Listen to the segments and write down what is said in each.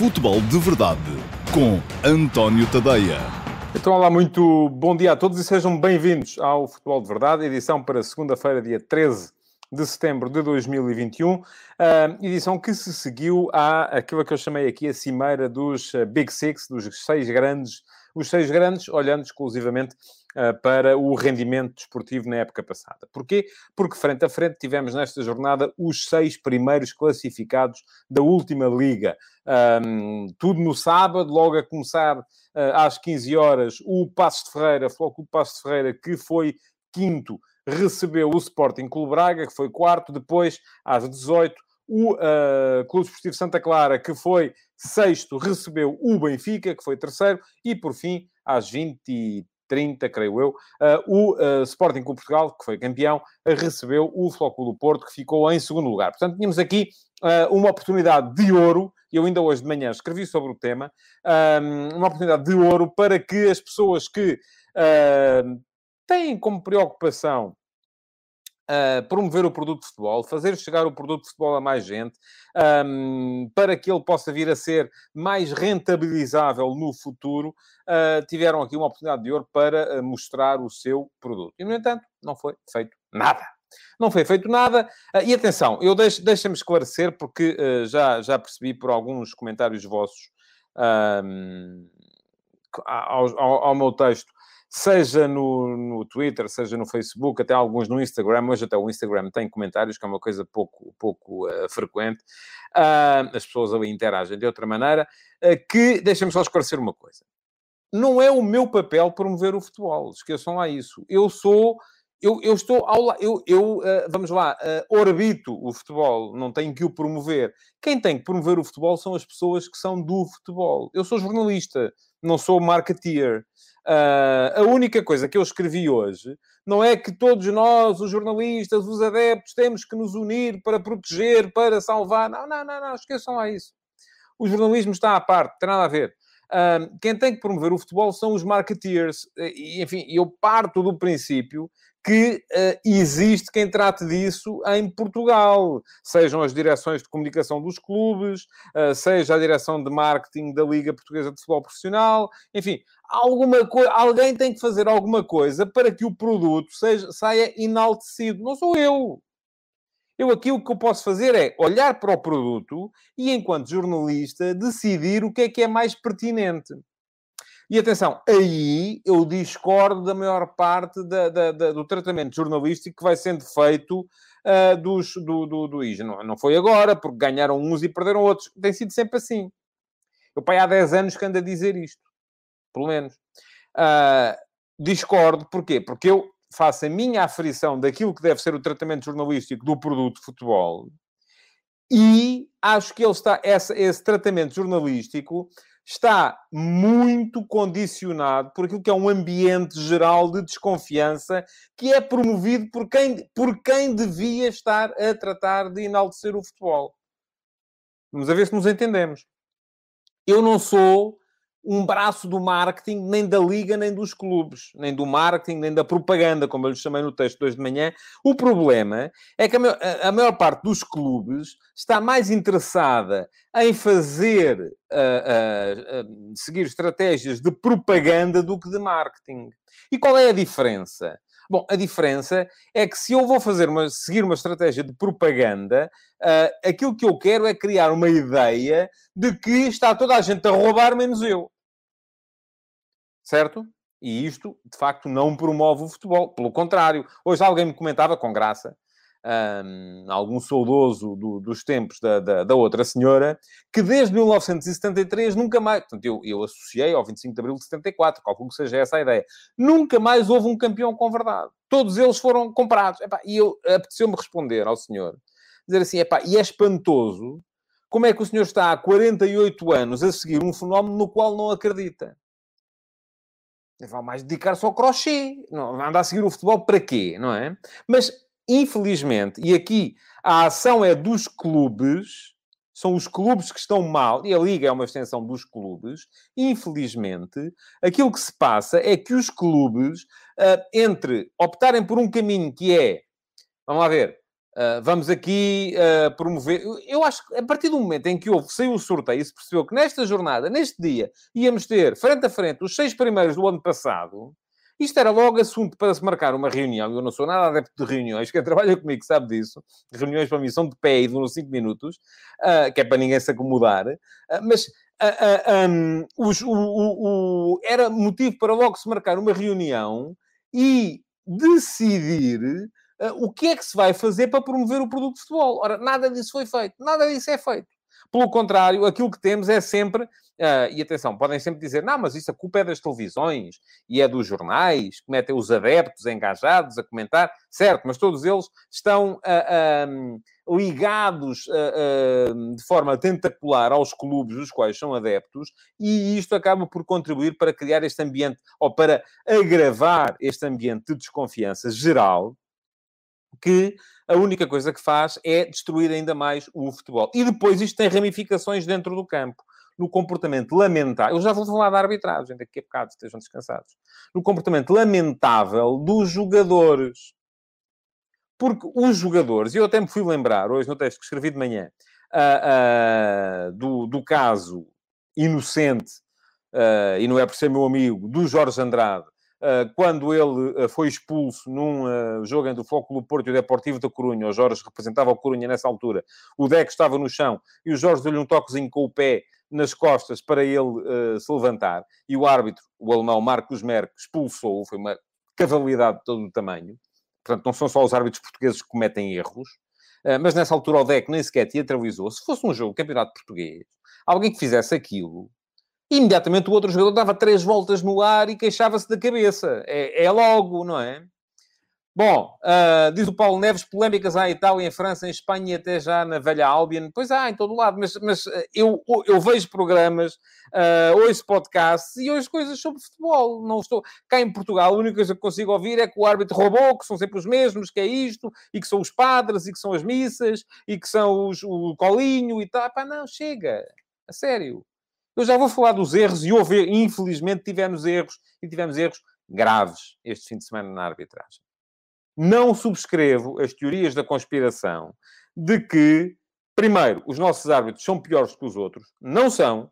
Futebol de Verdade com António Tadeia. Então, olá, muito bom dia a todos e sejam bem-vindos ao Futebol de Verdade, edição para segunda-feira, dia 13 de setembro de 2021, uh, edição que se seguiu à que eu chamei aqui a cimeira dos uh, Big Six, dos seis grandes, os seis grandes, olhando exclusivamente para o rendimento desportivo na época passada. Porquê? Porque frente a frente tivemos nesta jornada os seis primeiros classificados da última liga. Um, tudo no sábado, logo a começar uh, às 15 horas, o Passos de Ferreira, Floco Passos de Ferreira, que foi quinto, recebeu o Sporting Clube Braga, que foi quarto, depois, às 18 o uh, Clube Esportivo Santa Clara, que foi sexto, recebeu o Benfica, que foi terceiro, e por fim, às 20 30, creio eu, uh, o uh, Sporting Clube Portugal, que foi campeão, recebeu o Flóculo do Porto, que ficou em segundo lugar. Portanto, tínhamos aqui uma oportunidade de ouro, e eu ainda hoje de manhã escrevi sobre o tema, uma oportunidade de ouro para que as pessoas que têm como preocupação Uh, promover o produto de futebol, fazer chegar o produto de futebol a mais gente, um, para que ele possa vir a ser mais rentabilizável no futuro, uh, tiveram aqui uma oportunidade de ouro para uh, mostrar o seu produto. E, no entanto, não foi feito nada. Não foi feito nada. e atenção, eu deixo, deixa-me esclarecer, porque já, já percebi por alguns comentários vossos ao, ao, ao meu texto seja no, no Twitter, seja no Facebook, até alguns no Instagram. Hoje até o Instagram tem comentários, que é uma coisa pouco, pouco uh, frequente. Uh, as pessoas ali interagem de outra maneira. Uh, que, deixem-me só esclarecer uma coisa. Não é o meu papel promover o futebol. Esqueçam lá isso. Eu sou... Eu, eu estou ao eu, eu uh, vamos lá, uh, orbito o futebol, não tenho que o promover. Quem tem que promover o futebol são as pessoas que são do futebol. Eu sou jornalista, não sou marketeer. Uh, a única coisa que eu escrevi hoje não é que todos nós, os jornalistas, os adeptos, temos que nos unir para proteger, para salvar. Não, não, não, não esqueçam lá isso. O jornalismo está à parte, tem nada a ver. Uh, quem tem que promover o futebol são os marketeers. E, enfim, eu parto do princípio que uh, existe quem trate disso em Portugal, sejam as direções de comunicação dos clubes, uh, seja a direção de marketing da Liga Portuguesa de Futebol Profissional, enfim, alguma alguém tem que fazer alguma coisa para que o produto seja, saia enaltecido. Não sou eu. Eu aqui o que eu posso fazer é olhar para o produto e, enquanto jornalista, decidir o que é que é mais pertinente. E atenção, aí eu discordo da maior parte da, da, da, do tratamento jornalístico que vai sendo feito uh, dos, do, do, do. Não, não foi agora, porque ganharam uns e perderam outros. Tem sido sempre assim. Eu, pai, há 10 anos que ando a dizer isto. Pelo menos. Uh, discordo, porquê? Porque eu faço a minha aferição daquilo que deve ser o tratamento jornalístico do produto de futebol e acho que ele está, essa, esse tratamento jornalístico está muito condicionado por aquilo que é um ambiente geral de desconfiança que é promovido por quem, por quem devia estar a tratar de enaltecer o futebol. Vamos a ver se nos entendemos. Eu não sou um braço do marketing, nem da liga, nem dos clubes, nem do marketing, nem da propaganda, como eu lhe chamei no texto de hoje de manhã. O problema é que a maior, a maior parte dos clubes está mais interessada em fazer, uh, uh, uh, seguir estratégias de propaganda do que de marketing. E qual é a diferença? Bom, a diferença é que se eu vou fazer uma, seguir uma estratégia de propaganda, uh, aquilo que eu quero é criar uma ideia de que está toda a gente a roubar, menos eu. Certo? E isto, de facto, não promove o futebol. Pelo contrário, hoje alguém me comentava com graça um, algum saudoso do, dos tempos da, da, da, outra senhora, que desde 1973 nunca mais. Portanto, eu, eu associei ao 25 de abril de 74, calculo que seja essa a ideia. Nunca mais houve um campeão com verdade. Todos eles foram comprados. Epá, e eu apeteceu-me responder ao senhor, dizer assim: epá, e é espantoso como é que o senhor está há 48 anos a seguir um fenómeno no qual não acredita. Vai mais dedicar-se ao crochê. Não, anda a seguir o futebol para quê, não é? Mas infelizmente, e aqui a ação é dos clubes, são os clubes que estão mal, e a Liga é uma extensão dos clubes, infelizmente, aquilo que se passa é que os clubes, uh, entre optarem por um caminho que é, vamos lá ver, Uh, vamos aqui uh, promover. Eu acho que a partir do momento em que houve, saiu o sorteio, se percebeu que nesta jornada, neste dia, íamos ter frente a frente os seis primeiros do ano passado. Isto era logo assunto para se marcar uma reunião. Eu não sou nada adepto de reuniões. Quem trabalha comigo sabe disso. Reuniões para mim são de pé e duram cinco minutos, uh, que é para ninguém se acomodar. mas um, os, o, o, o, era motivo para logo se marcar uma reunião e decidir uh, o que é que se vai fazer para promover o produto de futebol. Ora, nada disso foi feito. Nada disso é feito. Pelo contrário, aquilo que temos é sempre, uh, e atenção, podem sempre dizer, não, mas isso a culpa é das televisões e é dos jornais, que metem os adeptos engajados a comentar, certo, mas todos eles estão uh, ligados de forma tentacular aos clubes dos quais são adeptos, e isto acaba por contribuir para criar este ambiente, ou para agravar este ambiente de desconfiança geral, que a única coisa que faz é destruir ainda mais o futebol. E depois isto tem ramificações dentro do campo. No comportamento lamentável, eu já vou falar da arbitragem daqui a bocado, estejam descansados. No comportamento lamentável dos jogadores. Porque os jogadores, e eu até me fui lembrar, hoje no texto que escrevi de manhã, uh, uh, do, do caso inocente, uh, e não é por ser meu amigo, do Jorge Andrade, quando ele ah, foi expulso num ah, jogo entre o Foco Porto e o Deportivo da Corunha, o Jorge representava o Corunha nessa altura, o Deco estava no chão e o Jorge deu-lhe um toquezinho com o pé nas costas para ele se levantar, e o árbitro, o alemão Marcos Merck, expulsou-o, foi uma cavalidade de todo o tamanho. Portanto, não são só os árbitros portugueses que cometem erros, mas nessa altura o Deco nem sequer teatralizou. Se fosse um jogo campeonato português, alguém que fizesse aquilo, imediatamente o outro jogador dava três voltas no ar e queixava-se da cabeça. É, é, logo, não é? Bom, uh, diz o Paulo Neves, polémicas há em Itália, em França, em Espanha e até já na velha Albion. Pois há, em todo lado, mas, mas ah, eu, eu vejo programas, uh, ouço podcasts e ouço coisas sobre futebol. Não estou... Cá em Portugal, a única coisa que consigo ouvir é que o árbitro roubou, que são sempre os mesmos, que é isto, e que são os padres, e que são as missas, e que são os, o colinho e tal. Pá, não, chega. A sério. Eu já vou falar dos erros e houve, infelizmente, tivemos erros e tivemos erros graves este fim de semana na arbitragem. Não subscrevo as teorias da conspiração de que, primeiro, os nossos árbitros são piores que os outros. Não são.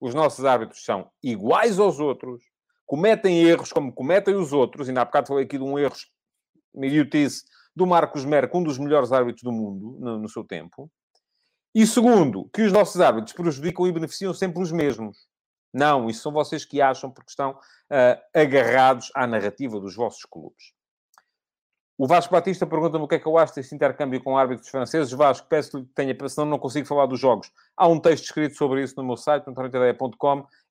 Os nossos árbitros são iguais aos outros, cometem erros como cometem os outros. Ainda há bocado falei aqui de um erro idiotice do Marcos Merck, um dos melhores árbitros do mundo no, no seu tempo. E segundo, que os nossos árbitros prejudicam e beneficiam sempre os mesmos. Não, isso são vocês que acham porque estão uh, agarrados à narrativa dos vossos clubes. O Vasco Batista pergunta-me o que é que eu acho desse intercâmbio com árbitros franceses. Vasco, peço-lhe que tenha, senão não consigo falar dos jogos. Há um texto escrito sobre isso no meu site, no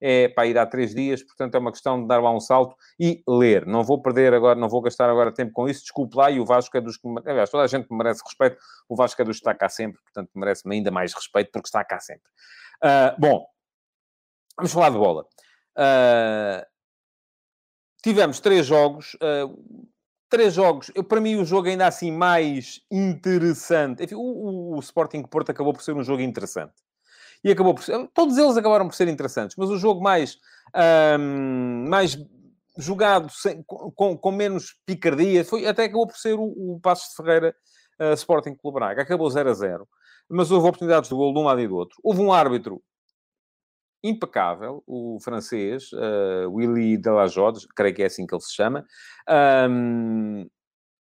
é para ir há três dias, portanto é uma questão de dar lá um salto e ler. Não vou perder agora, não vou gastar agora tempo com isso, desculpe lá, e o Vasco é dos que, aliás, toda a gente merece respeito, o Vasco é dos que está cá sempre, portanto merece-me ainda mais respeito porque está cá sempre. Uh, bom, vamos falar de bola. Uh, tivemos três jogos, uh, três jogos. Eu, para mim, o jogo ainda assim mais interessante. Enfim, o, o, o, Sporting Porto acabou por ser um jogo interessante. E acabou por ser... Todos eles acabaram por ser interessantes, mas o jogo mais... Mais jogado sem, com, com, menos picardia foi, até acabou por ser o, o Passos de Ferreira uh, Sporting Clube Braga. Acabou 0 a 0. Mas houve oportunidades de gol de um lado e do outro. Houve um árbitro impecável, o francês, uh, Willy Delajodes, creio que é assim que ele se chama. Um,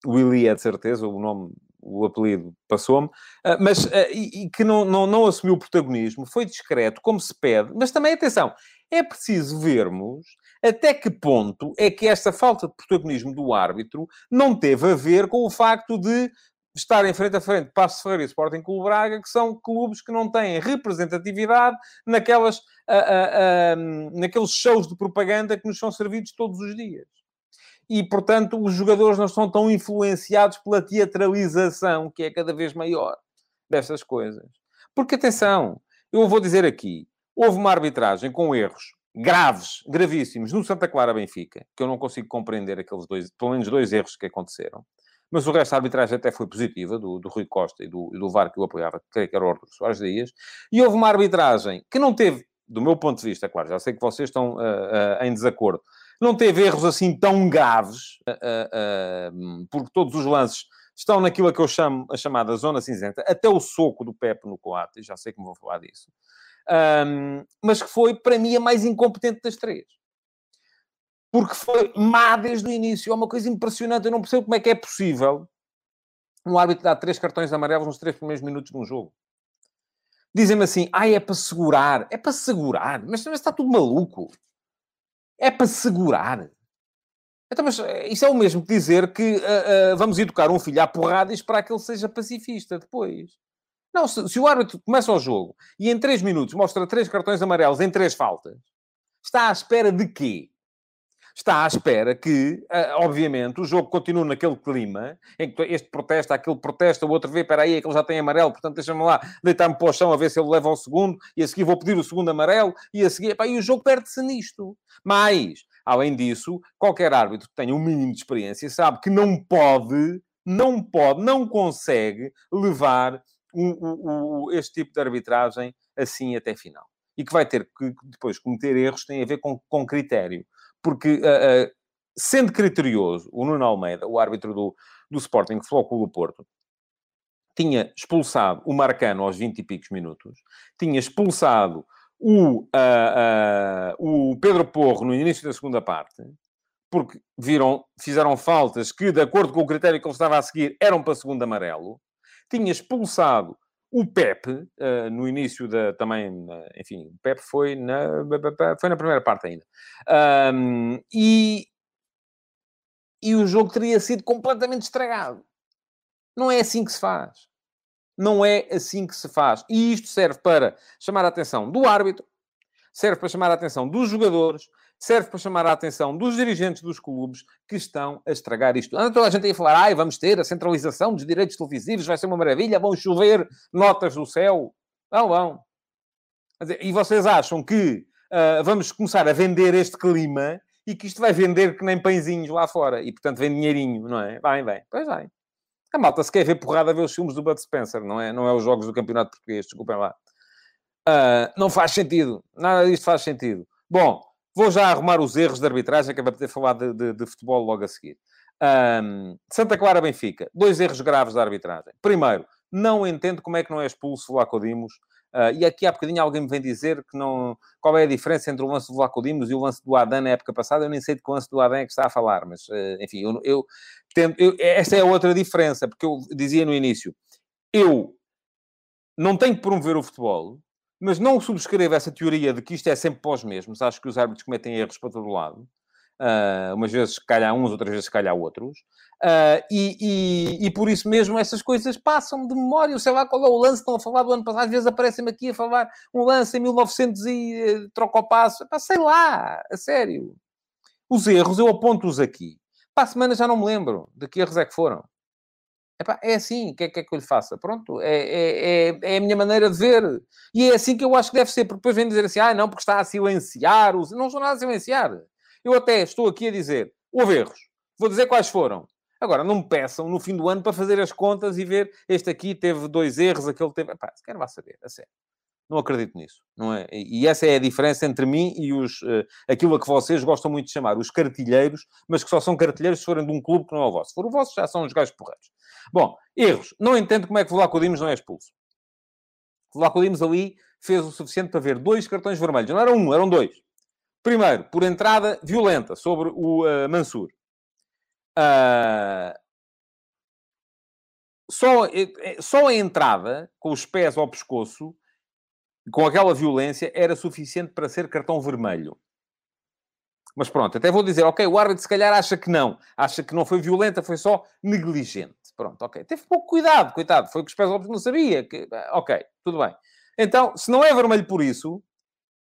Willy é de certeza, o nome, o apelido passou-me, uh, mas uh, e, e, que não, não, não assumiu protagonismo, foi discreto, como se pede, mas também, atenção, é preciso vermos até que ponto é que esta falta de protagonismo do árbitro não teve a ver com o facto de estarem frente a frente Passo Ferreira e Sporting Clube Braga, que são clubes que não têm representatividade naquelas, uh, uh, uh, naqueles shows de propaganda que nos são servidos todos os dias. E, portanto, os jogadores não são tão influenciados pela teatralização, que é cada vez maior, dessas coisas. Porque, atenção, eu vou dizer aqui, houve uma arbitragem com erros graves, gravíssimos, no Santa Clara Benfica, que eu não consigo compreender aqueles dois, pelo menos dois erros que aconteceram. Mas o resto da arbitragem até foi positiva, do, do Rui Costa e do, e do VAR que o apoiava, creio que era o Arthur Soares Dias. E houve uma arbitragem que não teve, do meu ponto de vista, claro, já sei que vocês estão uh, uh, em desacordo, não teve erros assim tão graves, uh, porque todos os lances estão naquilo que eu chamo a chamada zona cinzenta, até o soco do Pepe no Coates, já sei que me vou falar disso, um, mas que foi, para mim, a mais incompetente das três. Porque foi má desde o início. É uma coisa impressionante. Eu não percebo como é que é possível um árbitro dar três cartões amarelos nos três primeiros minutos de um jogo. Dizem-me assim, ah, é para segurar. É para segurar. Mas, mas está tudo maluco. É para segurar. Então, mas eh, isso é o mesmo que dizer que uh, uh, vamos educar um filho à porrada e esperar que ele seja pacifista depois. Não, se, se, o árbitro começa o jogo e em três minutos mostra três cartões amarelos em três faltas, está à espera de quê? Está à espera que, obviamente, o jogo continue naquele clima, em que este protesta, aquele protesta, o outro vê, espera aí, aquele já tem amarelo, portanto deixa-me lá deitar-me para o chão a ver se ele leva o segundo, e a seguir vou pedir o segundo amarelo, e a seguir, epá, e o jogo perde-se nisto. Mas, Além disso, qualquer árbitro que tenha um mínimo de experiência sabe que não pode, não pode, não consegue levar este tipo de arbitragem assim até final. E que vai ter que depois cometer erros tem a ver com, com critério. Porque, uh, uh, sendo criterioso, o Nuno Almeida, o árbitro do, do Sporting Futebol Clube do Porto, tinha expulsado o Marcano aos 20 e picos minutos, tinha expulsado o, uh, o Pedro Porro no início da segunda parte, porque viram, fizeram faltas que, de acordo com o critério que ele estava a seguir, eram para segundo amarelo. Tinha expulsado o Pepe uh, no início da também, enfim, o Pepe foi na, foi na primeira parte ainda. Um, e, e o jogo teria sido completamente estragado. Não é assim que se faz. Não é assim que se faz. E isto serve para chamar a atenção do árbitro, serve para chamar a atenção dos jogadores, serve para chamar a atenção dos dirigentes dos clubes que estão a estragar isto. Anda toda a gente aí a falar, ai, vamos ter a centralização dos direitos televisivos, vai ser uma maravilha, vão chover notas do céu. Não vão. E vocês acham que uh, vamos começar a vender este clima e que isto vai vender que nem pãezinhos lá fora e, portanto, vem dinheirinho, não é? Vai, vem. Pois vai. A malta se quer ver porrada ver os filmes do Bud Spencer, não é? Não é os jogos do Campeonato Português, desculpem lá. Uh, não faz sentido. Nada disto faz sentido. Bom, vou já arrumar os erros de arbitragem, que é para ter falado de, de, de, futebol logo a seguir. Um, Santa Clara Benfica, dois erros graves da arbitragem. Primeiro, não entendo como é que não é expulso o Lacodimos Uh, e aqui há bocadinho alguém me vem dizer que não... Qual é a diferença entre o lance do Vlacodimos e o lance do Adan na época passada? Eu nem sei de que lance do Adan é que está a falar, mas, uh, enfim, eu, eu, tento, eu, esta é outra diferença, porque eu dizia no início, eu não tenho que promover o futebol, mas não subscrevo essa teoria de que isto é sempre pós mesmos. Acho que os árbitros cometem erros para todo lado. Uh, umas vezes calhar uns, outras vezes calhar outros. Uh, e, e, e, por isso mesmo essas coisas passam de memória. Sei lá qual é o lance, estão a falar do ano passado, às vezes aparecem-me aqui a falar um lance em 1900 e uh, troca o passo. Sei lá, a sério. Os erros, eu aponto-os aqui. Para a semana já não me lembro de que erros é que foram. Epá, é assim, o que é, que é que eu lhe faça? Pronto, é, é, é, é, a minha maneira de ver. E é assim que eu acho que deve ser, porque depois vem dizer assim, ah, não, porque está a silenciar. Os... Não estou nada a silenciar. Eu até estou aqui a dizer, houve erros. Vou dizer quais foram. Agora, não me peçam no fim do ano para fazer as contas e ver este aqui teve dois erros, aquele teve. Pá, se quer vá saber, a sério. Não acredito nisso, não é? E essa é a diferença entre mim e os, uh, aquilo a que vocês gostam muito de chamar os cartilheiros, mas que só são cartilheiros se forem de um clube que não é o vosso. Se for o vosso, já são os gajos porreiros. Bom, erros. Não entendo como é que o Vlaco Dimos não é expulso. O Vlaco Dimos ali fez o suficiente para ver dois cartões vermelhos. Não era um, eram dois. Primeiro, por entrada violenta sobre o uh, Mansur. Uh, só, só a entrada, com os pés ao pescoço, com aquela violência, era suficiente para ser cartão vermelho. Mas pronto, até vou dizer, ok, o árbitro se calhar acha que não. Acha que não foi violenta, foi só negligente. Pronto, ok. Teve pouco cuidado, coitado. Foi que os pés não sabia. Que... Ok, tudo bem. Então, se não é vermelho por isso,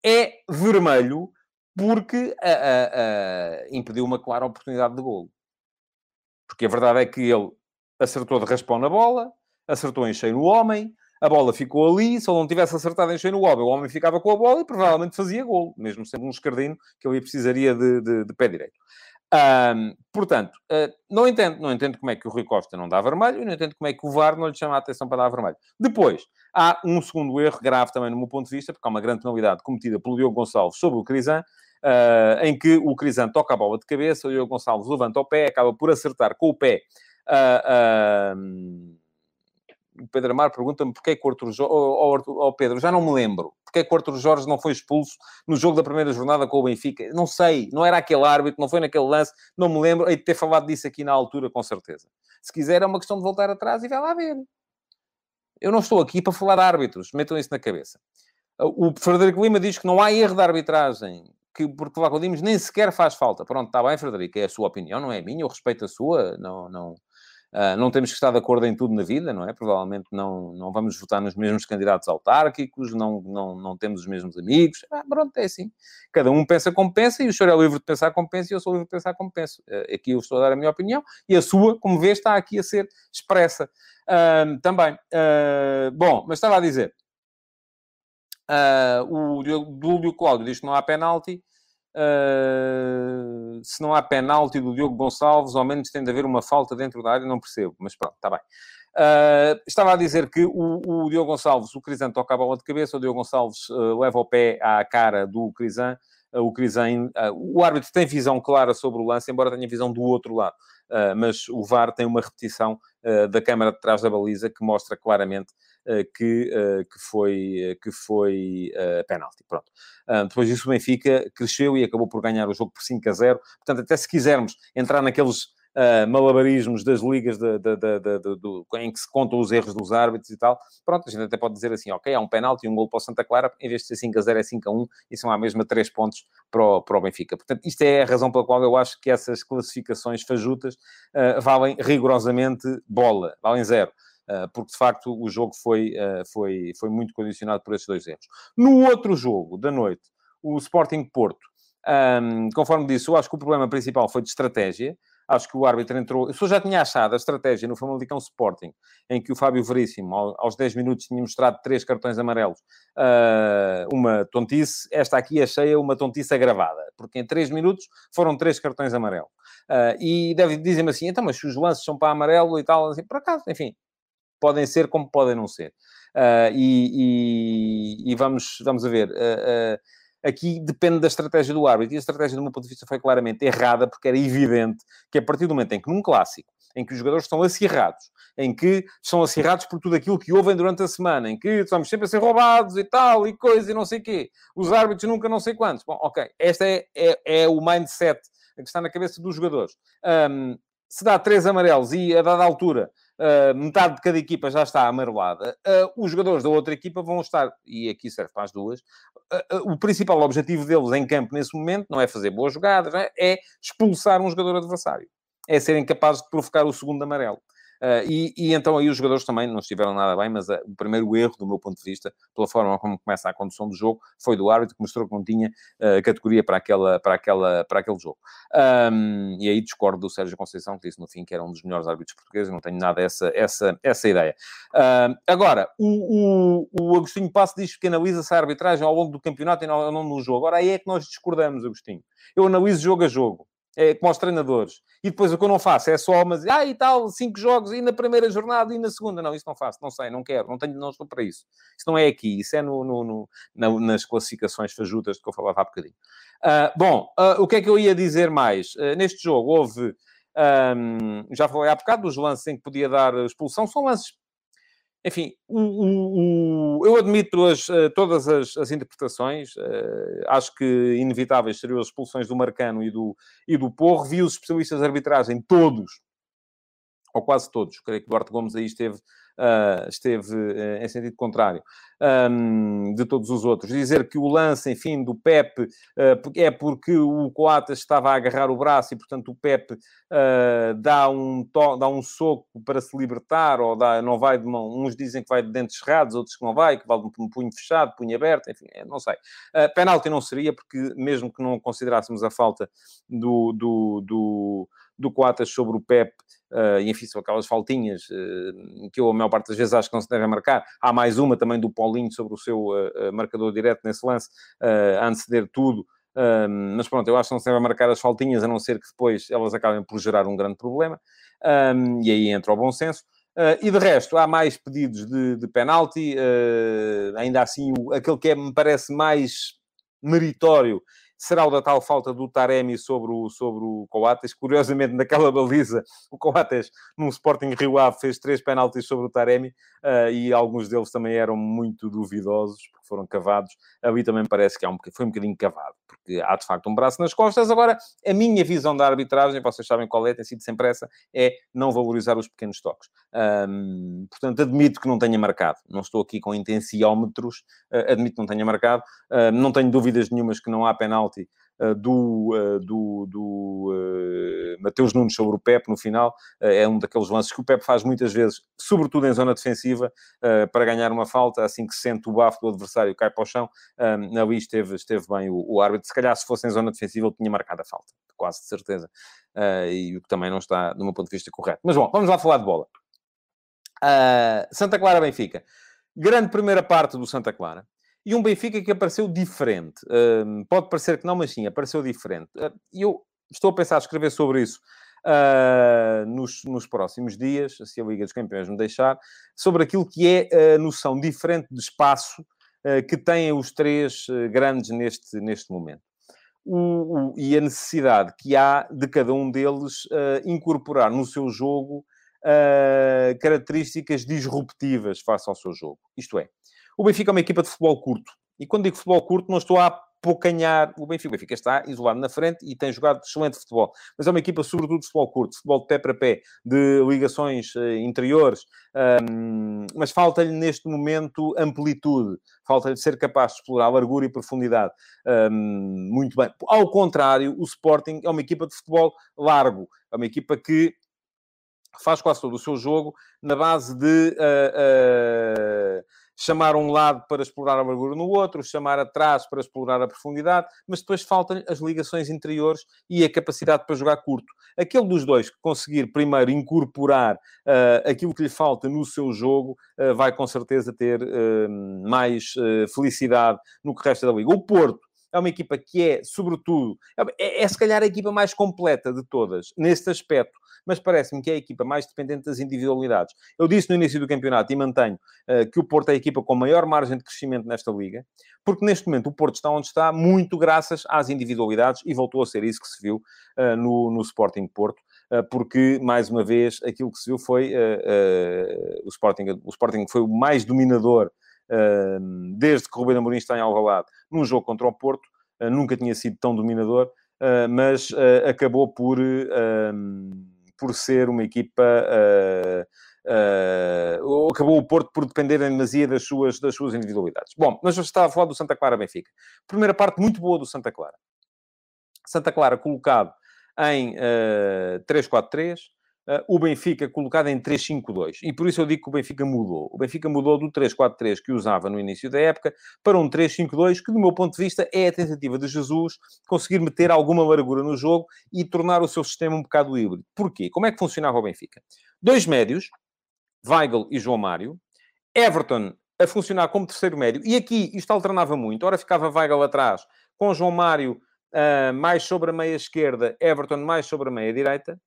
é vermelho porque uh, uh, uh, impediu uma clara oportunidade de golo. Porque a verdade é que ele acertou de raspão na bola, acertou em cheio no homem, a bola ficou ali, se ele não tivesse acertado em cheio no homem, o homem ficava com a bola e provavelmente fazia gol, mesmo sendo um escardino que ele precisaria de, de, de pé direito. Um, portanto, uh, não entendo, não entendo como é que o Rui Costa não dá vermelho e não entendo como é que o VAR não lhe chama a atenção para dar vermelho. Depois, há um segundo erro grave também no meu ponto de vista, porque há uma grande penalidade cometida pelo Diogo Gonçalves sobre o Crisan, uh, em que o Crisan toca a bola de cabeça, o Diogo Gonçalves levanta o pé, acaba por acertar com o pé uh, o Pedro Amar pergunta-me porquê que o Arthur Jorge... Oh, Pedro, já não me lembro. Porquê que o Arthur Jorge não foi expulso no jogo da primeira jornada com o Benfica? Não sei. Não era aquele árbitro, não foi naquele lance. Não me lembro. Hei de ter falado disso aqui na altura, com certeza. Se quiser, é uma questão de voltar atrás e vai lá ver. Eu não estou aqui para falar de árbitros. Metam isso na cabeça. O Frederico Lima diz que não há erro de arbitragem. Que, porque Vlaco Dimos nem sequer faz falta. Pronto, está bem, Frederico. É a sua opinião, não é a minha. Eu respeito a sua. Não... não Uh, não temos que estar de acordo em tudo na vida, não é? Provavelmente não, não vamos votar nos mesmos candidatos autárquicos, não, não, não temos os mesmos amigos. Ah, pronto, é assim. Cada um pensa como pensa e o senhor é livre de pensar como pensa e eu sou livre de pensar como penso. Uh, aqui eu estou a dar a minha opinião e a sua, como vê, está aqui a ser expressa uh, também. bom, mas estava a dizer. o Dúlio Cláudio diz que não há penalti. Uh, se não há penalti do Diogo Gonçalves, ao menos tem de haver uma falta dentro da área, não percebo, mas pronto, está bem. Uh, estava a dizer que o, o Diogo Gonçalves, o Crisan toca a bola de cabeça, o Diogo Gonçalves uh, leva o pé à cara do Crisan, o Crisan, o árbitro tem visão clara sobre o lance, embora tenha visão do outro lado, mas o VAR tem uma repetição da câmara de trás da baliza que mostra claramente que, que foi, que foi penalti. Pronto. depois disso, o Benfica cresceu e acabou por ganhar o jogo por 5 a 0. Portanto, até se quisermos entrar naqueles uh, malabarismos das ligas de, de, de, em que se contam os erros dos árbitros e tal, pronto, a gente até pode dizer assim, ok, há um penalti e um gol para o Santa Clara, em vez de ser 5 a 0 é 5 a 1 e são à mesma 3 pontos para o, para o Benfica. Portanto, isto é a razão pela qual eu acho que essas classificações fajutas uh, valem rigorosamente bola, valem zero. Ah, porque de facto o jogo foi, foi, foi muito condicionado por esses dois erros. No outro jogo da noite, o Sporting Porto, um, conforme disse, eu acho que o problema principal foi de estratégia. Acho que o árbitro entrou. Eu já tinha achado a estratégia no Famalicão Sporting, em que o Fábio Veríssimo, aos 10 minutos, tinha mostrado três cartões amarelos, uh, uma tontice. Esta aqui achei uma tontice agravada, porque em 3 minutos foram três cartões amarelos. Uh, e deve dizer-me assim: então, mas se os lances são para amarelo e tal, assim, por acaso, enfim, podem ser como podem não ser. Uh, e, e, e, vamos, vamos a ver. Aqui depende da estratégia do árbitro. E a estratégia, do meu ponto de vista, foi claramente errada, porque era evidente que a partir do momento em que num clássico, em que os jogadores estão acirrados, em que são acirrados por tudo aquilo que ouvem durante a semana, em que estamos sempre a ser roubados e tal, e coisa, e não sei o quê. Os árbitros nunca não sei quantos. Bom, ok. Este é, é, é o mindset que está na cabeça dos jogadores. Um, se dá três amarelos e a dada altura uh, metade de cada equipa já está amarelada, uh, os jogadores da outra equipa vão estar, e aqui serve para as duas, uh, o principal objetivo deles em campo nesse momento não é fazer boas jogadas, é? é expulsar um jogador adversário. É serem capazes de provocar o segundo amarelo. Uh, e, e, então aí os jogadores também não estiveram nada bem, mas uh, o primeiro erro, do meu ponto de vista, pela forma como começa a condução do jogo, foi do árbitro que mostrou que não tinha uh, categoria para, aquela, para, aquela, para aquele jogo. Um, e aí discordo do Sérgio Conceição, que disse no fim que era um dos melhores árbitros portugueses, não tenho nada essa, essa, essa ideia. agora, o, o, o, Agostinho Passo diz que analisa-se a arbitragem ao longo do campeonato e não, não no jogo. Agora aí é que nós discordamos, Agostinho. Eu analiso jogo a jogo é, como aos treinadores. E depois o que eu não faço é só, mas, ah, e tal, cinco jogos, e na primeira jornada, e na segunda. Não, isso não faço, não sei, não quero, não tenho, não estou para isso. Isso não é aqui, isso é no, no, no na, nas classificações fajutas que eu falava há bocadinho. Uh, bom, uh, o que é que eu ia dizer mais? Uh, neste jogo houve, um, já falei há bocado, dos lances em que podia dar expulsão, são lances enfim, o, o, o, eu admito as, eh, todas as, as interpretações. Uh, acho que inevitáveis seriam as expulsões do Marcano e do, e do Porro. Vi os especialistas de arbitragem, todos, ou quase todos. Creio que Duarte Gomes aí esteve uh, esteve uh, em sentido contrário um, de todos os outros. Dizer que o lance, enfim, do Pepe uh, é porque o Coates estava a agarrar o braço e, portanto, o Pepe dá, um dá um soco para se libertar, ou dá, não vai de mão. Uns dizem que vai de dentes cerrados, outros que não vai, que vai de um punho fechado, punho aberto, enfim, é, não sei. Uh, penalti não seria, porque mesmo que não considerássemos a falta do, do, do, do Coates sobre o Pepe, uh, e enfim, são aquelas faltinhas uh, que eu, a maior parte das vezes, acho que não se devem marcar. Há mais uma também do Paulinho sobre o seu uh, marcador direto nesse lance, a anteceder tudo. Mas pronto, eu acho que não se deve marcar as faltinhas, a não ser que depois elas acabem por gerar um grande problema. Um, e aí entra o bom senso. Uh, e de resto, há mais pedidos de, de penalti. Uh, ainda assim, o, aquele que é, me parece mais meritório será o da tal falta do Taremi sobre o, sobre o Coates. Curiosamente, naquela baliza, o Coates, num Sporting Rio Ave, fez três penaltis sobre o Taremi uh, e alguns deles também eram muito duvidosos, porque foram cavados. Ali também parece que há um, foi um bocadinho cavado, porque há de facto um braço nas costas. Agora, a minha visão da arbitragem, vocês sabem qual é, tem sido sempre essa, é não valorizar os pequenos toques. Um, portanto, admito que não tenha marcado. Não estou aqui com intensiómetros, uh, admito que não tenha marcado. Uh, não tenho dúvidas nenhumas que não há penalti uh, do, do, do Mateus Nunes sobre o Pep no final. é um daqueles lances que o Pep faz muitas vezes, sobretudo em zona defensiva, para ganhar uma falta, assim que sente o bafo do adversário cai para o chão. Ali esteve, esteve bem o, o árbitro. Se calhar, se fosse em zona defensiva, ele tinha marcado a falta, quase de certeza. e o que também não está, do meu ponto de vista, correto. Mas bom, vamos lá falar de bola. Santa Clara Benfica. Grande primeira parte do Santa Clara. E um Benfica que apareceu diferente. Uh, pode parecer que não, mas sim, apareceu diferente. Uh, e eu estou a pensar a escrever sobre isso nos, nos, próximos dias, se a Liga dos Campeões me deixar, sobre aquilo que é a noção diferente de espaço que têm os três grandes neste, neste momento. O, o, e a necessidade que há de cada um deles incorporar no seu jogo uh, características disruptivas face ao seu jogo. Isto é, o Benfica é uma equipa de futebol curto. E quando digo futebol curto, não estou a apocanhar o Benfica. O Benfica está isolado na frente e tem jogado excelente futebol. Mas é uma equipa, sobretudo, de futebol curto, futebol de pé para pé, de ligações uh, interiores. Um, mas falta-lhe, neste momento, amplitude. Falta-lhe ser capaz de explorar largura e profundidade. Um, muito bem. Ao contrário, o Sporting é uma equipa de futebol largo. É uma equipa que faz quase todo o seu jogo na base de uh, uh, chamar um lado para explorar a largura no outro, chamar atrás para explorar a profundidade, mas depois faltam as ligações interiores e a capacidade para jogar curto. Aquele dos dois que conseguir primeiro incorporar uh, aquilo que lhe falta no seu jogo, vai com certeza ter mais felicidade no que resta da liga. O Porto é uma equipa que é, sobretudo, é, é se calhar a equipa mais completa de todas, neste aspecto, mas parece-me que é a equipa mais dependente das individualidades. Eu disse no início do campeonato e mantenho uh, que o Porto é a equipa com maior margem de crescimento nesta liga, porque neste momento o Porto está onde está muito graças às individualidades e voltou a ser isso que se viu uh, no, no Sporting Porto eh, porque, mais uma vez, aquilo que se viu foi uh, uh, o, Sporting, o Sporting foi o mais dominador desde que o Rubén Amorim está em Alvalade, num jogo contra o Porto, uh, nunca tinha sido tão dominador, uh, mas uh, acabou por, por ser uma equipa... Uh, acabou o Porto por depender em demasia das suas, das suas individualidades. Bom, mas eu estava a falar do Santa Clara Benfica. Primeira parte muito boa do Santa Clara. Santa Clara colocado em uh, 3-4-3, Uh, o Benfica colocado em 3-5-2. E por isso eu digo que o Benfica mudou. O Benfica mudou do 3-4-3 que usava no início da época para um 3-5-2, que, do meu ponto de vista, é a tentativa de Jesus conseguir meter alguma largura no jogo e tornar o seu sistema um bocado híbrido. Porquê? Como é que funcionava o Benfica? Dois médios, Weigl e João Mário, Everton a funcionar como terceiro médio, e aqui isto alternava muito. Ora ficava Weigl atrás, com João Mário uh, mais sobre a meia esquerda, Everton mais sobre a meia direita.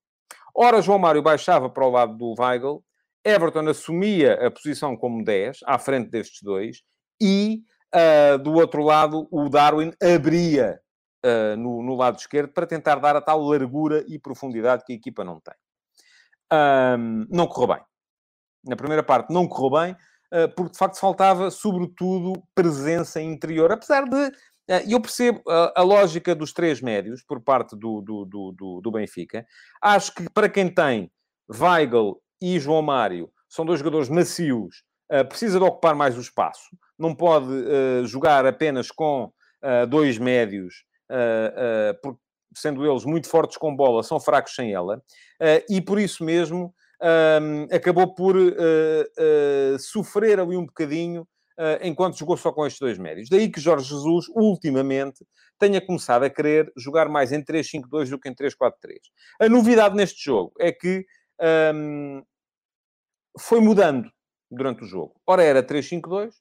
Ora, João Mário baixava para o lado do Weigl, Everton assumia a posição como 10, à frente destes dois, e uh, do outro lado o Darwin abria uh, no, no, lado esquerdo para tentar dar a tal largura e profundidade que a equipa não tem. Um, não correu bem. Na primeira parte não correu bem, uh, porque de facto faltava, sobretudo, presença interior, apesar de e eu percebo a, a, lógica dos três médios por parte do, do, do, do, Benfica. Acho que para quem tem Weigl e João Mário, são dois jogadores macios, uh, precisa de ocupar mais o espaço. Não pode jogar apenas com dois médios, por, sendo eles muito fortes com bola, são fracos sem ela. e por isso mesmo ehm, acabou por sofrer ali um bocadinho enquanto jogou só com estes dois médios. Daí que Jorge Jesus, ultimamente, tenha começado a querer jogar mais em 3-5-2 do que em 3-4-3. A novidade neste jogo é que um, foi mudando durante o jogo. Ora era 3-5-2,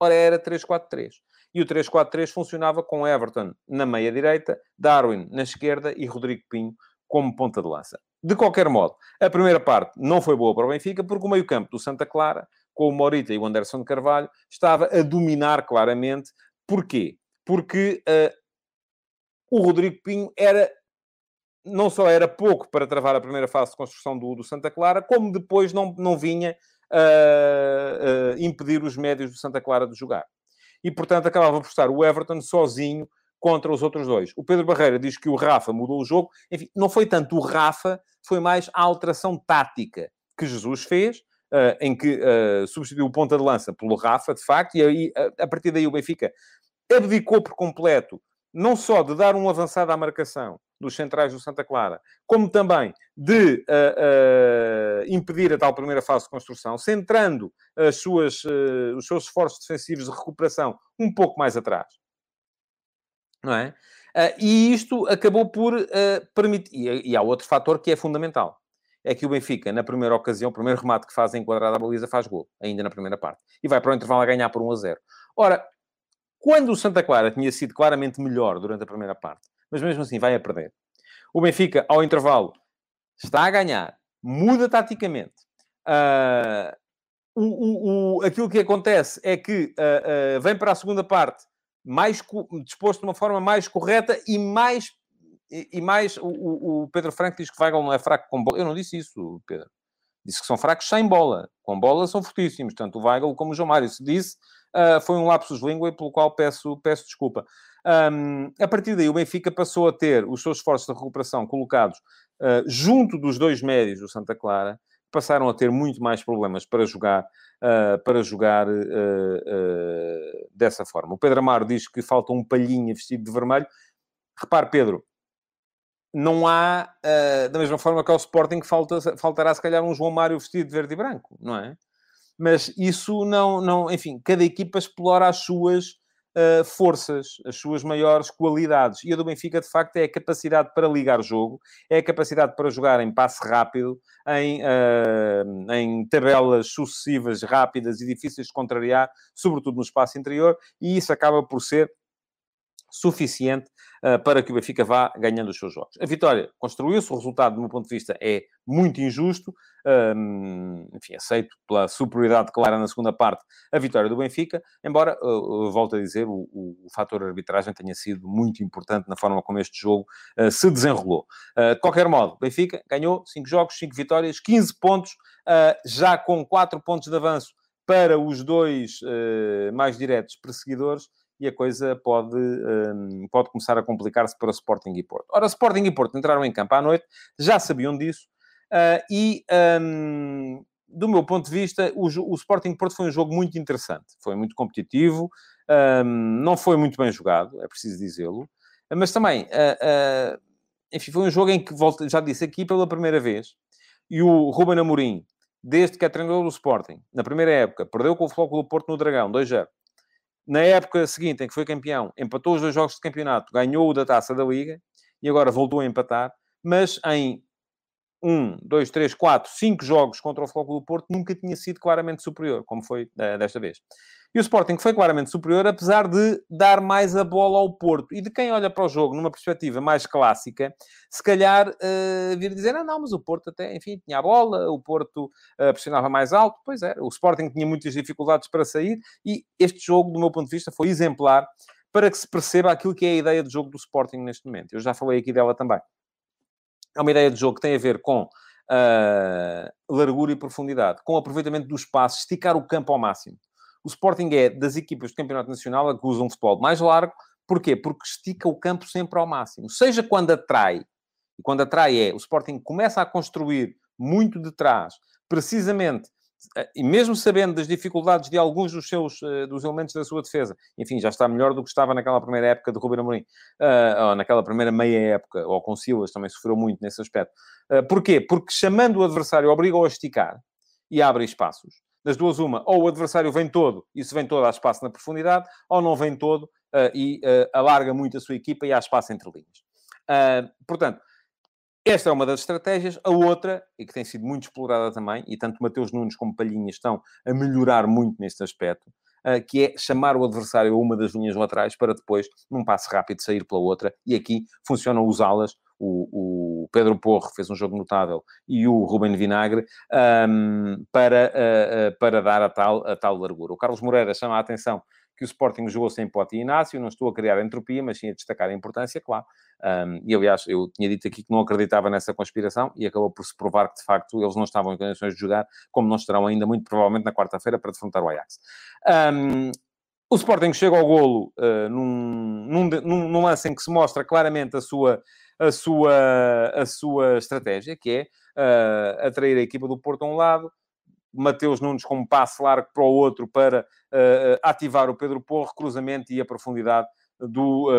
ora era 3-4-3. E o 3-4-3 funcionava com Everton na meia-direita, Darwin na esquerda e Rodrigo Pinho como ponta de lança. De qualquer modo, a primeira parte não foi boa para o Benfica, porque o meio-campo do Santa Clara com o Morita e o Anderson de Carvalho, estava a dominar claramente. Porquê? Porque uh, o Rodrigo Pinho era não só era pouco para travar a primeira fase de construção do, do Santa Clara, como depois não, não vinha uh, uh, impedir os médios do Santa Clara de jogar. E, portanto, acabava por estar o Everton sozinho contra os outros dois. O Pedro Barreira diz que o Rafa mudou o jogo. Enfim, não foi tanto o Rafa, foi mais a alteração tática que Jesus fez, em que uh, substituiu o ponta de lança pelo Rafa, de facto, e aí, a, a partir daí o Benfica abdicou por completo, não só de dar um avançado à marcação, dos centrais do Santa Clara, como também de uh, uh, impedir a tal primeira fase de construção, centrando as suas, uh, os seus esforços defensivos de recuperação um pouco mais atrás. Não é? e isto acabou por permitir. E, e há outro fator que é fundamental. É que o Benfica, na primeira ocasião, o primeiro remate que faz enquadrado a baliza, faz gol, ainda na primeira parte. E vai para o intervalo a ganhar por 1 a 0. Ora, quando o Santa Clara tinha sido claramente melhor durante a primeira parte, mas mesmo assim vai a perder. O Benfica, ao intervalo, está a ganhar, muda taticamente. Uh, o, o, aquilo que acontece é que uh, uh, vem para a segunda parte mais disposto de uma forma mais correta e mais. E, mais o, o, Pedro Franco diz que Weigl não é fraco com bola. Eu não disse isso, Pedro. Disse que são fracos sem bola. Com bola são fortíssimos. Tanto o Weigl como o João Mário. Se disse, uh, foi um lapsus língua e pelo qual peço, peço desculpa. Um, a partir daí, o Benfica passou a ter os seus esforços de recuperação colocados uh, junto dos dois médios do Santa Clara, passaram a ter muito mais problemas para jogar, uh, para jogar dessa forma. O Pedro Amaro diz que falta um palhinha vestido de vermelho. Repare, Pedro, não há, da mesma forma que ao Sporting, falta, faltará se calhar um João Mário vestido de verde e branco, não é? Mas isso não, não enfim, cada equipa explora as suas uh, forças, as suas maiores qualidades. E a do Benfica, de facto, é a capacidade para ligar jogo, é a capacidade para jogar em passe rápido, em, uh, em tabelas sucessivas, rápidas e difíceis de contrariar, sobretudo no espaço interior, e isso acaba por ser suficiente uh, para que o Benfica vá ganhando os seus jogos. A vitória construiu-se, o resultado, do meu ponto de vista, é muito injusto, enfim, aceito pela superioridade clara na segunda parte a vitória do Benfica, embora, uh, volto a dizer, o, o, o fator arbitragem tenha sido muito importante na forma como este jogo uh, se desenrolou. De qualquer modo, Benfica ganhou 5 jogos, 5 vitórias, 15 pontos, já com 4 pontos de avanço para os dois mais diretos perseguidores, e a coisa pode, um, pode começar a complicar-se para Sporting e Porto. Ora, Sporting e Porto entraram em campo à noite, já sabiam disso, uh, e um, do meu ponto de vista, o, o Sporting Porto foi um jogo muito interessante, foi muito competitivo, um, não foi muito bem jogado, é preciso dizê-lo, mas também, uh, uh, enfim, foi um jogo em que, já disse aqui pela primeira vez, e o Ruben Amorim, desde que é treinador do Sporting, na primeira época, perdeu com o Futebol do Porto no Dragão, 2-0. Na época seguinte, em que foi campeão, empatou os dois jogos de campeonato, ganhou o da taça da Liga e agora voltou a empatar, mas em um, dois, três, quatro, cinco jogos contra o Futebol do Porto nunca tinha sido claramente superior, como foi uh, desta vez. E o Sporting foi claramente superior, apesar de dar mais a bola ao Porto. E de quem olha para o jogo numa perspectiva mais clássica, se calhar uh, vir dizer, ah, não, mas o Porto até, enfim, tinha a bola, o Porto uh, pressionava mais alto. Pois é, o Sporting tinha muitas dificuldades para sair e este jogo, do meu ponto de vista, foi exemplar para que se perceba aquilo que é a ideia de jogo do Sporting neste momento. Eu já falei aqui dela também. É uma ideia de jogo que tem a ver com uh, largura e profundidade, com aproveitamento do espaço, esticar o campo ao máximo. O Sporting é das equipas do Campeonato Nacional que usam um futebol mais largo. Porquê? Porque estica o campo sempre ao máximo. Seja quando atrai, e quando atrai é, o Sporting começa a construir muito de trás, precisamente, eh, e mesmo sabendo das dificuldades de alguns dos seus, eh, dos elementos da sua defesa, enfim, já está melhor do que estava naquela primeira época de Ruben Amorim, uh, ou naquela primeira meia época, ou com Silas também sofreu muito nesse aspecto. Porquê? Porque chamando o adversário obriga-o a esticar e abre espaços das duas, uma, ou o adversário vem todo e se vem todo há espaço na profundidade, ou não vem todo uh, e uh, alarga muito a sua equipa e há espaço entre linhas. Uh, portanto, esta é uma das estratégias. A outra, e que tem sido muito explorada também, e tanto Mateus Nunes como Palhinha estão a melhorar muito neste aspecto, que é chamar o adversário a uma das linhas laterais para depois, num passo rápido, sair pela outra. E aqui funcionam os alas, o, o Pedro Porro fez um jogo notável e o Ruben Vinagre um, para, uh, para dar a tal, a tal largura. O Carlos Moreira chama a atenção que o Sporting jogou sem Pote e Inácio, não estou a criar entropia, mas sim a destacar a importância, claro. Um, e aliás, eu tinha dito aqui que não acreditava nessa conspiração e acabou por se provar que de facto eles não estavam em condições de jogar, como não estarão ainda muito provavelmente na quarta-feira para defrontar o Ajax. Um, o Sporting chega ao golo uh, num, num, num, lance em que se mostra claramente a sua, a sua, a sua estratégia, que é uh, atrair a equipa do Porto a um lado, Mateus Nunes com um passe largo para o outro para uh, ativar o Pedro Porro, cruzamento e a profundidade do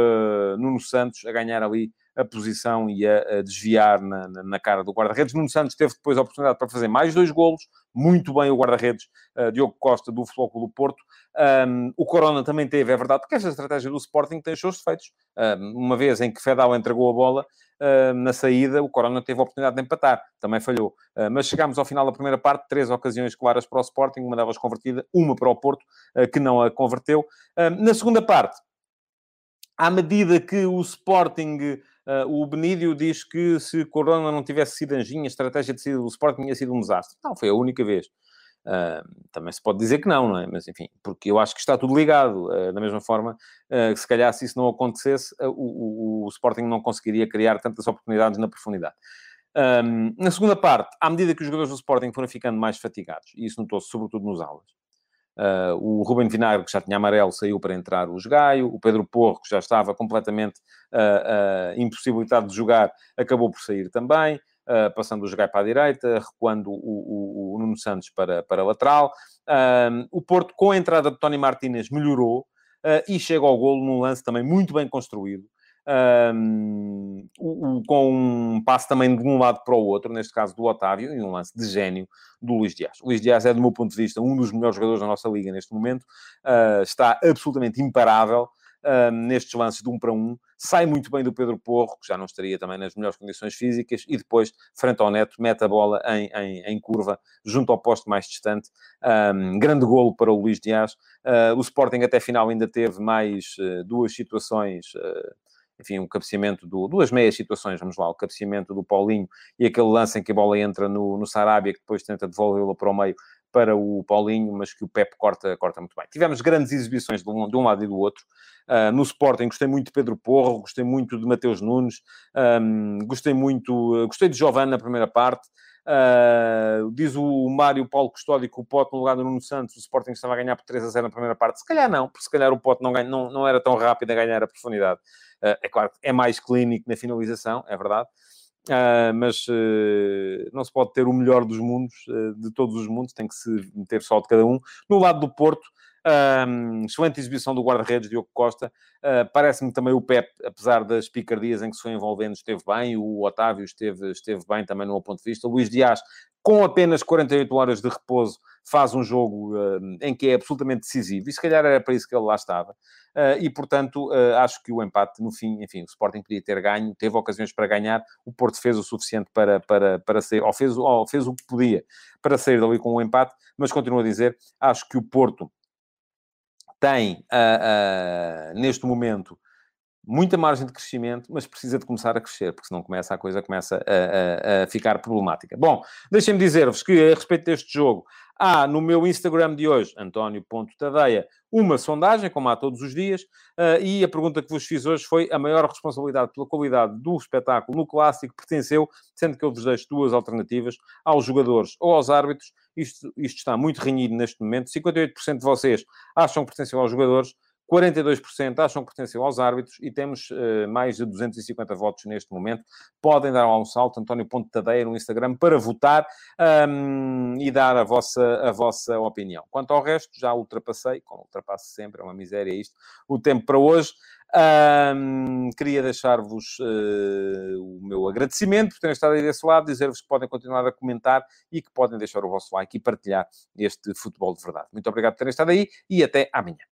Nuno Santos a ganhar ali a posição e a, a desviar na, na, na, cara do guarda-redes. Nuno Santos teve depois a oportunidade para fazer mais dois golos, muito bem o guarda-redes uh, Diogo Costa do Clube do Porto. Um, o Corona também teve, é verdade, porque esta estratégia do Sporting tem os seus defeitos. Um, uma vez em que Fedal entregou a bola, na saída, o Corona teve a oportunidade de empatar, também falhou. Uh, mas chegámos ao final da primeira parte, três ocasiões claras para o Sporting, uma delas convertida, uma para o Porto, que não a converteu. na segunda parte, à medida que o Sporting Uh, o Benídio diz que se Corona não tivesse sido anjinho, a estratégia de do Sporting tinha sido um desastre. Não, foi a única vez. Uh, também se pode dizer que não, não é? Mas enfim, porque eu acho que está tudo ligado. Uh, da mesma forma, uh, se calhar se isso não acontecesse, o, o, o, Sporting não conseguiria criar tantas oportunidades na profundidade. Um, na segunda parte, à medida que os jogadores do Sporting foram ficando mais fatigados, e isso notou-se sobretudo nos aulas, Uh, o Ruben Vinagre, que já tinha amarelo, saiu para entrar o Gaio. O Pedro Porro, que já estava completamente uh, uh, impossibilitado de jogar, acabou por sair também, passando o Gaio para a direita, recuando o, o, o Nuno Santos para, para a lateral. o Porto, com a entrada de Tony Martínez, melhorou e chega ao golo num lance também muito bem construído um, com um passo também de um lado para o outro, neste caso do Otávio, e um lance de gênio do Luís Dias. O Luís Dias é, do meu ponto de vista, um dos melhores jogadores da nossa liga neste momento, uh, está absolutamente imparável. Uh, nestes lances de um para um, sai muito bem do Pedro Porro, que já não estaria também nas melhores condições físicas, e depois, frente ao Neto, mete a bola em, em, em curva, junto ao posto mais distante. Um, grande golo para o Luís Dias. Uh, o Sporting até final ainda teve mais uh, duas situações enfim, um cabeceamento do, duas meias situações, vamos lá, o cabeceamento do Paulinho e aquele lance em que a bola entra no, no Sarabia, que depois tenta devolvê-la para o meio para o Paulinho, mas que o Pep corta, corta muito bem. Tivemos grandes exibições de um, de um lado e do outro. Uh, no Sporting gostei muito de Pedro Porro, gostei muito de Mateus Nunes, um, gostei muito, gostei de Giovanni na primeira parte. Uh, diz o Mário Paulo Custódio que o Pote no lugar do Nuno Santos, o Sporting estava a ganhar por 3 a 0 na primeira parte. Se calhar não, porque se calhar o Pote não, ganha, não, não era tão rápido a ganhar a profundidade. Uh, é claro que é mais clínico na finalização, é verdade. Uh, mas uh, não se pode ter o melhor dos mundos, uh, de todos os mundos, tem que se meter só de cada um. No lado do Porto, um, excelente exibição do guarda-redes Diogo Costa. Uh, Parece-me também o Pep, apesar das picardias em que se foi envolvendo, esteve bem. O Otávio esteve, esteve bem também no meu ponto de vista. Luís Dias, com apenas 48 horas de repouso, faz um jogo uh, em que é absolutamente decisivo. E se calhar era para isso que ele lá estava. Uh, e, portanto, uh, acho que o empate, no fim, enfim, o Sporting podia ter ganho, teve ocasiões para ganhar, o Porto fez o suficiente para, para, para sair, ou fez, ou fez o que podia para sair dali com o empate, mas continuo a dizer, acho que o Porto tem, uh, uh, neste momento, muita margem de crescimento, mas precisa de começar a crescer, porque senão começa a coisa começa a, a, a ficar problemática. Bom, deixem-me dizer-vos que, a respeito deste jogo, há no meu Instagram de hoje, António.tadeia, uma sondagem, como há todos os dias, uh, e a pergunta que vos fiz hoje foi a maior responsabilidade pela qualidade do espetáculo no Clássico pertenceu, sendo que eu vos deixo duas alternativas, aos jogadores ou aos árbitros. Isto, isto está muito renhido neste momento. 58% de vocês acham que pertenceu aos jogadores, 42% acham que pertencem aos árbitros e temos uh, mais de 250 votos neste momento. Podem dar um salto, António Ponte Tadeia, no Instagram, para votar um, e dar a vossa, a vossa opinião. Quanto ao resto, já ultrapassei, como ultrapasso sempre, é uma miséria isto, o tempo para hoje. Um, queria deixar-vos uh, o meu agradecimento por terem estado aí desse lado, dizer-vos que podem continuar a comentar e que podem deixar o vosso like e partilhar este futebol de verdade. Muito obrigado por terem estado aí e até amanhã.